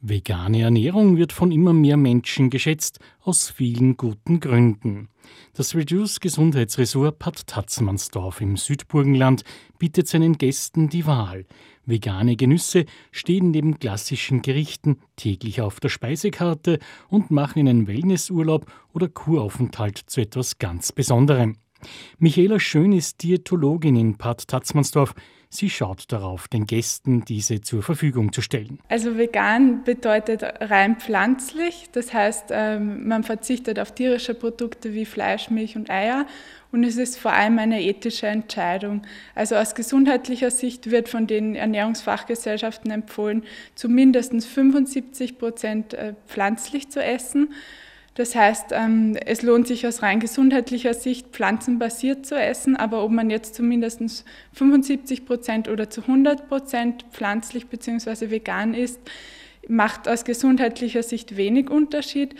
Vegane Ernährung wird von immer mehr Menschen geschätzt, aus vielen guten Gründen. Das Reduce Gesundheitsressort Bad Tatzmannsdorf im Südburgenland bietet seinen Gästen die Wahl. Vegane Genüsse stehen neben klassischen Gerichten täglich auf der Speisekarte und machen einen Wellnessurlaub oder Kuraufenthalt zu etwas ganz Besonderem. Michaela Schön ist Diätologin in Bad Tatzmannsdorf. Sie schaut darauf, den Gästen diese zur Verfügung zu stellen. Also vegan bedeutet rein pflanzlich, das heißt, ähm, man verzichtet auf tierische Produkte wie Fleisch, Milch und Eier und es ist vor allem eine ethische Entscheidung. Also aus gesundheitlicher Sicht wird von den Ernährungsfachgesellschaften empfohlen, zumindest 75 Prozent äh, pflanzlich zu essen. Das heißt, ähm, es lohnt sich aus rein gesundheitlicher Sicht, pflanzenbasiert zu essen, aber ob man jetzt zumindest 75 Prozent oder zu 100 Prozent pflanzlich bzw. vegan ist, macht aus gesundheitlicher Sicht wenig Unterschied.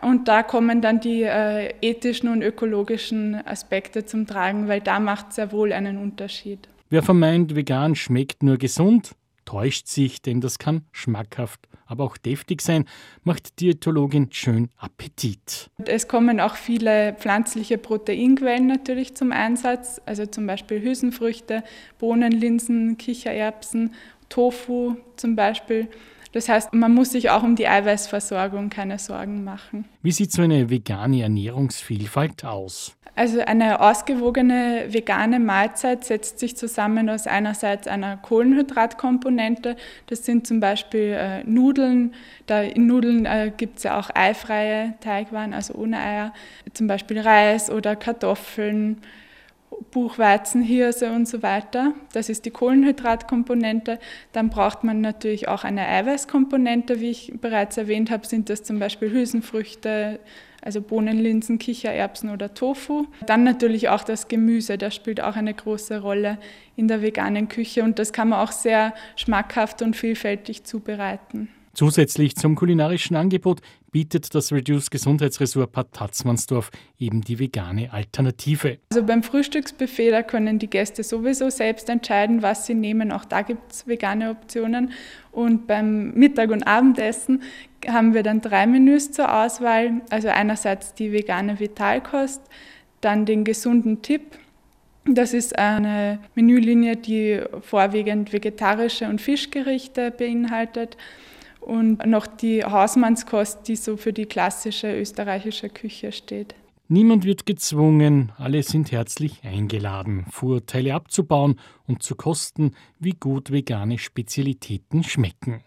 Und da kommen dann die äh, ethischen und ökologischen Aspekte zum Tragen, weil da macht sehr wohl einen Unterschied. Wer vermeint, vegan schmeckt nur gesund, täuscht sich, denn das kann schmackhaft, aber auch deftig sein, macht Diätologin schön Appetit. Es kommen auch viele pflanzliche Proteinquellen natürlich zum Einsatz, also zum Beispiel Hülsenfrüchte, Bohnen, Linsen, Kichererbsen, Tofu zum Beispiel. Das heißt, man muss sich auch um die Eiweißversorgung keine Sorgen machen. Wie sieht so eine vegane Ernährungsvielfalt aus? Also eine ausgewogene vegane Mahlzeit setzt sich zusammen aus einerseits einer Kohlenhydratkomponente, das sind zum Beispiel äh, Nudeln, da in Nudeln äh, gibt es ja auch eifreie Teigwaren, also ohne Eier, zum Beispiel Reis oder Kartoffeln, Buchweizen, Hirse und so weiter. Das ist die Kohlenhydratkomponente. Dann braucht man natürlich auch eine Eiweißkomponente. Wie ich bereits erwähnt habe, sind das zum Beispiel Hülsenfrüchte, also Bohnen, Linsen, Kichererbsen oder Tofu. Dann natürlich auch das Gemüse, das spielt auch eine große Rolle in der veganen Küche und das kann man auch sehr schmackhaft und vielfältig zubereiten. Zusätzlich zum kulinarischen Angebot bietet das Reduce Gesundheitsressort Bad Tatzmannsdorf eben die vegane Alternative. Also beim Frühstücksbuffet, da können die Gäste sowieso selbst entscheiden, was sie nehmen. Auch da gibt es vegane Optionen. Und beim Mittag- und Abendessen haben wir dann drei Menüs zur Auswahl. Also einerseits die vegane Vitalkost, dann den gesunden Tipp, das ist eine Menülinie, die vorwiegend vegetarische und Fischgerichte beinhaltet und noch die Hausmannskost, die so für die klassische österreichische Küche steht. Niemand wird gezwungen, alle sind herzlich eingeladen, Vorurteile abzubauen und zu kosten, wie gut vegane Spezialitäten schmecken.